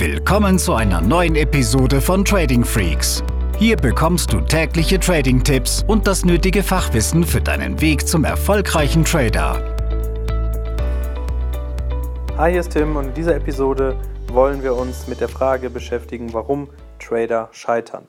Willkommen zu einer neuen Episode von Trading Freaks. Hier bekommst du tägliche Trading-Tipps und das nötige Fachwissen für deinen Weg zum erfolgreichen Trader. Hi, hier ist Tim und in dieser Episode wollen wir uns mit der Frage beschäftigen, warum Trader scheitern.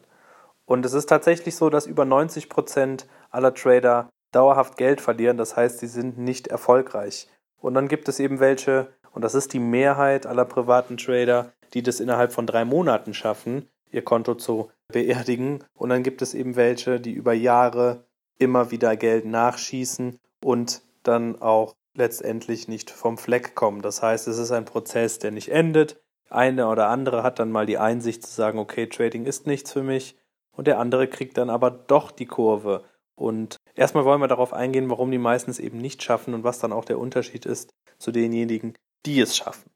Und es ist tatsächlich so, dass über 90 Prozent aller Trader dauerhaft Geld verlieren, das heißt, sie sind nicht erfolgreich. Und dann gibt es eben welche, und das ist die Mehrheit aller privaten Trader, die das innerhalb von drei Monaten schaffen, ihr Konto zu beerdigen. Und dann gibt es eben welche, die über Jahre immer wieder Geld nachschießen und dann auch letztendlich nicht vom Fleck kommen. Das heißt, es ist ein Prozess, der nicht endet. Eine oder andere hat dann mal die Einsicht zu sagen, okay, Trading ist nichts für mich. Und der andere kriegt dann aber doch die Kurve. Und erstmal wollen wir darauf eingehen, warum die meisten es eben nicht schaffen und was dann auch der Unterschied ist zu denjenigen, die es schaffen.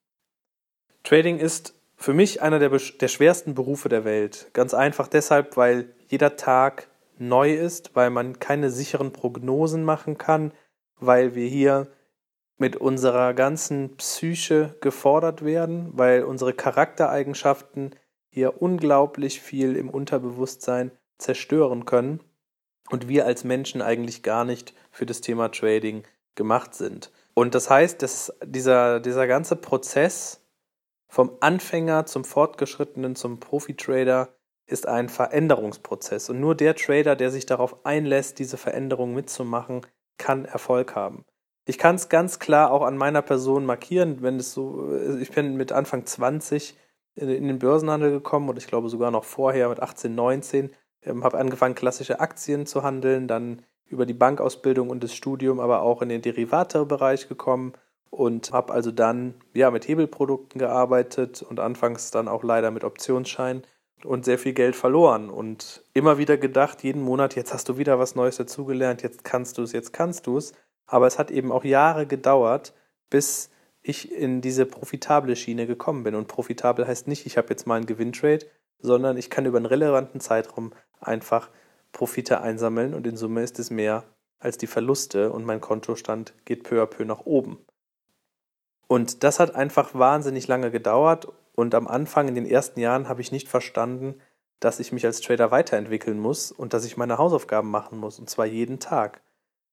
Trading ist für mich einer der, der schwersten Berufe der Welt. Ganz einfach deshalb, weil jeder Tag neu ist, weil man keine sicheren Prognosen machen kann, weil wir hier mit unserer ganzen Psyche gefordert werden, weil unsere Charaktereigenschaften hier unglaublich viel im Unterbewusstsein zerstören können und wir als Menschen eigentlich gar nicht für das Thema Trading gemacht sind. Und das heißt, dass dieser, dieser ganze Prozess vom Anfänger zum Fortgeschrittenen, zum Profi-Trader ist ein Veränderungsprozess. Und nur der Trader, der sich darauf einlässt, diese Veränderung mitzumachen, kann Erfolg haben. Ich kann es ganz klar auch an meiner Person markieren, wenn es so, ich bin mit Anfang 20 in, in den Börsenhandel gekommen und ich glaube sogar noch vorher mit 18, 19, ähm, habe angefangen, klassische Aktien zu handeln, dann über die Bankausbildung und das Studium aber auch in den Derivatebereich gekommen und habe also dann ja mit Hebelprodukten gearbeitet und anfangs dann auch leider mit Optionsschein und sehr viel Geld verloren und immer wieder gedacht, jeden Monat, jetzt hast du wieder was Neues dazugelernt, jetzt kannst du es, jetzt kannst du es. Aber es hat eben auch Jahre gedauert, bis ich in diese profitable Schiene gekommen bin. Und profitabel heißt nicht, ich habe jetzt mal einen Gewinntrade, sondern ich kann über einen relevanten Zeitraum einfach Profite einsammeln und in Summe ist es mehr als die Verluste und mein Kontostand geht peu à peu nach oben. Und das hat einfach wahnsinnig lange gedauert und am Anfang in den ersten Jahren habe ich nicht verstanden, dass ich mich als Trader weiterentwickeln muss und dass ich meine Hausaufgaben machen muss und zwar jeden Tag.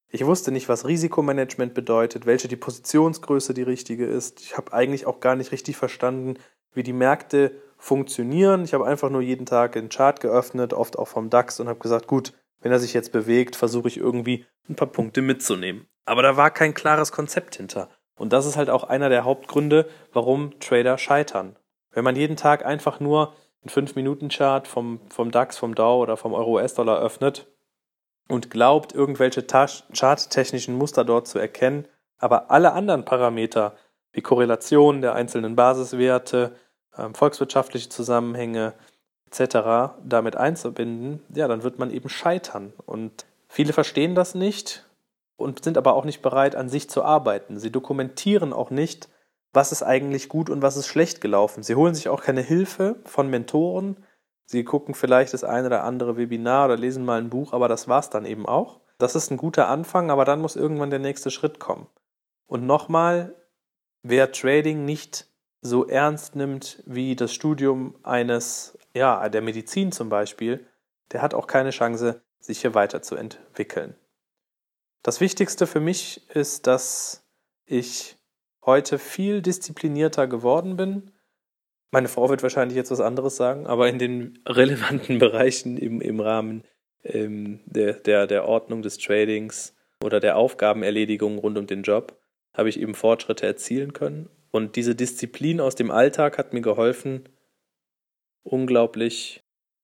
Ich wusste nicht, was Risikomanagement bedeutet, welche die Positionsgröße die richtige ist. Ich habe eigentlich auch gar nicht richtig verstanden, wie die Märkte funktionieren. Ich habe einfach nur jeden Tag den Chart geöffnet, oft auch vom DAX und habe gesagt, gut, wenn er sich jetzt bewegt, versuche ich irgendwie ein paar Punkte mitzunehmen. Aber da war kein klares Konzept hinter. Und das ist halt auch einer der Hauptgründe, warum Trader scheitern. Wenn man jeden Tag einfach nur einen 5-Minuten-Chart vom, vom DAX, vom Dow oder vom Euro-US-Dollar öffnet und glaubt, irgendwelche charttechnischen Muster dort zu erkennen, aber alle anderen Parameter wie Korrelation der einzelnen Basiswerte, ähm, volkswirtschaftliche Zusammenhänge etc. damit einzubinden, ja, dann wird man eben scheitern. Und viele verstehen das nicht und sind aber auch nicht bereit, an sich zu arbeiten. Sie dokumentieren auch nicht, was ist eigentlich gut und was ist schlecht gelaufen. Sie holen sich auch keine Hilfe von Mentoren. Sie gucken vielleicht das eine oder andere Webinar oder lesen mal ein Buch, aber das war's dann eben auch. Das ist ein guter Anfang, aber dann muss irgendwann der nächste Schritt kommen. Und nochmal, wer Trading nicht so ernst nimmt wie das Studium eines, ja, der Medizin zum Beispiel, der hat auch keine Chance, sich hier weiterzuentwickeln. Das Wichtigste für mich ist, dass ich heute viel disziplinierter geworden bin. Meine Frau wird wahrscheinlich jetzt was anderes sagen, aber in den relevanten Bereichen im, im Rahmen ähm, der, der, der Ordnung des Tradings oder der Aufgabenerledigung rund um den Job habe ich eben Fortschritte erzielen können und diese Disziplin aus dem Alltag hat mir geholfen, unglaublich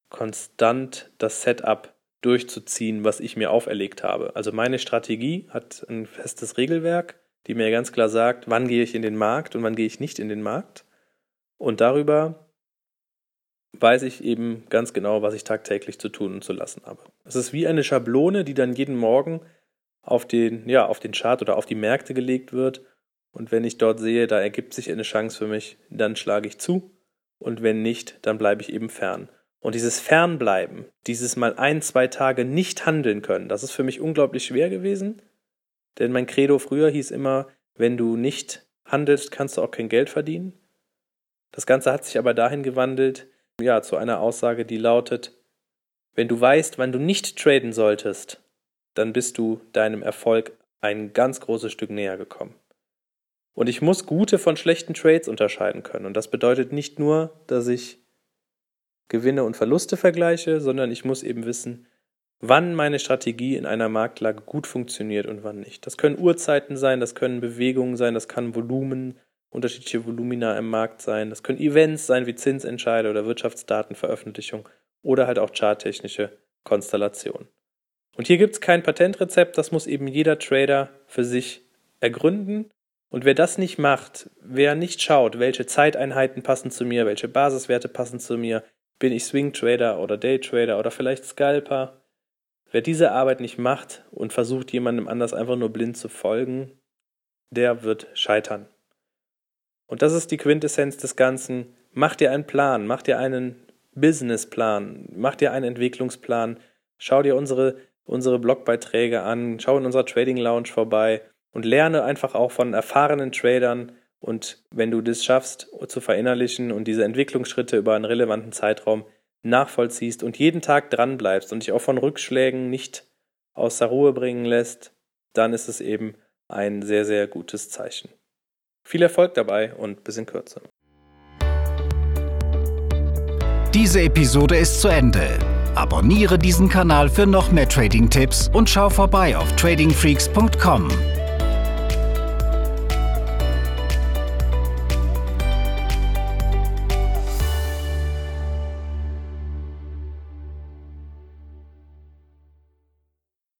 konstant das Setup durchzuziehen, was ich mir auferlegt habe. Also meine Strategie hat ein festes Regelwerk, die mir ganz klar sagt, wann gehe ich in den Markt und wann gehe ich nicht in den Markt. Und darüber weiß ich eben ganz genau, was ich tagtäglich zu tun und zu lassen habe. Es ist wie eine Schablone, die dann jeden Morgen auf den, ja, auf den Chart oder auf die Märkte gelegt wird und wenn ich dort sehe, da ergibt sich eine Chance für mich, dann schlage ich zu. Und wenn nicht, dann bleibe ich eben fern. Und dieses Fernbleiben, dieses mal ein, zwei Tage nicht handeln können, das ist für mich unglaublich schwer gewesen. Denn mein Credo früher hieß immer, wenn du nicht handelst, kannst du auch kein Geld verdienen. Das Ganze hat sich aber dahin gewandelt, ja, zu einer Aussage, die lautet, wenn du weißt, wann du nicht traden solltest, dann bist du deinem Erfolg ein ganz großes Stück näher gekommen. Und ich muss gute von schlechten Trades unterscheiden können. Und das bedeutet nicht nur, dass ich Gewinne und Verluste vergleiche, sondern ich muss eben wissen, wann meine Strategie in einer Marktlage gut funktioniert und wann nicht. Das können Uhrzeiten sein, das können Bewegungen sein, das kann Volumen, unterschiedliche Volumina im Markt sein, das können Events sein wie Zinsentscheide oder Wirtschaftsdatenveröffentlichung oder halt auch charttechnische Konstellationen. Und hier gibt es kein Patentrezept, das muss eben jeder Trader für sich ergründen. Und wer das nicht macht, wer nicht schaut, welche Zeiteinheiten passen zu mir, welche Basiswerte passen zu mir, bin ich Swing Trader oder Day Trader oder vielleicht Scalper, wer diese Arbeit nicht macht und versucht jemandem anders einfach nur blind zu folgen, der wird scheitern. Und das ist die Quintessenz des Ganzen. Mach dir einen Plan, mach dir einen Businessplan, mach dir einen Entwicklungsplan, schau dir unsere unsere Blogbeiträge an, schau in unserer Trading Lounge vorbei und lerne einfach auch von erfahrenen Tradern. Und wenn du das schaffst zu verinnerlichen und diese Entwicklungsschritte über einen relevanten Zeitraum nachvollziehst und jeden Tag dran bleibst und dich auch von Rückschlägen nicht aus der Ruhe bringen lässt, dann ist es eben ein sehr, sehr gutes Zeichen. Viel Erfolg dabei und bis in Kürze. Diese Episode ist zu Ende. Abonniere diesen Kanal für noch mehr Trading-Tipps und schau vorbei auf tradingfreaks.com.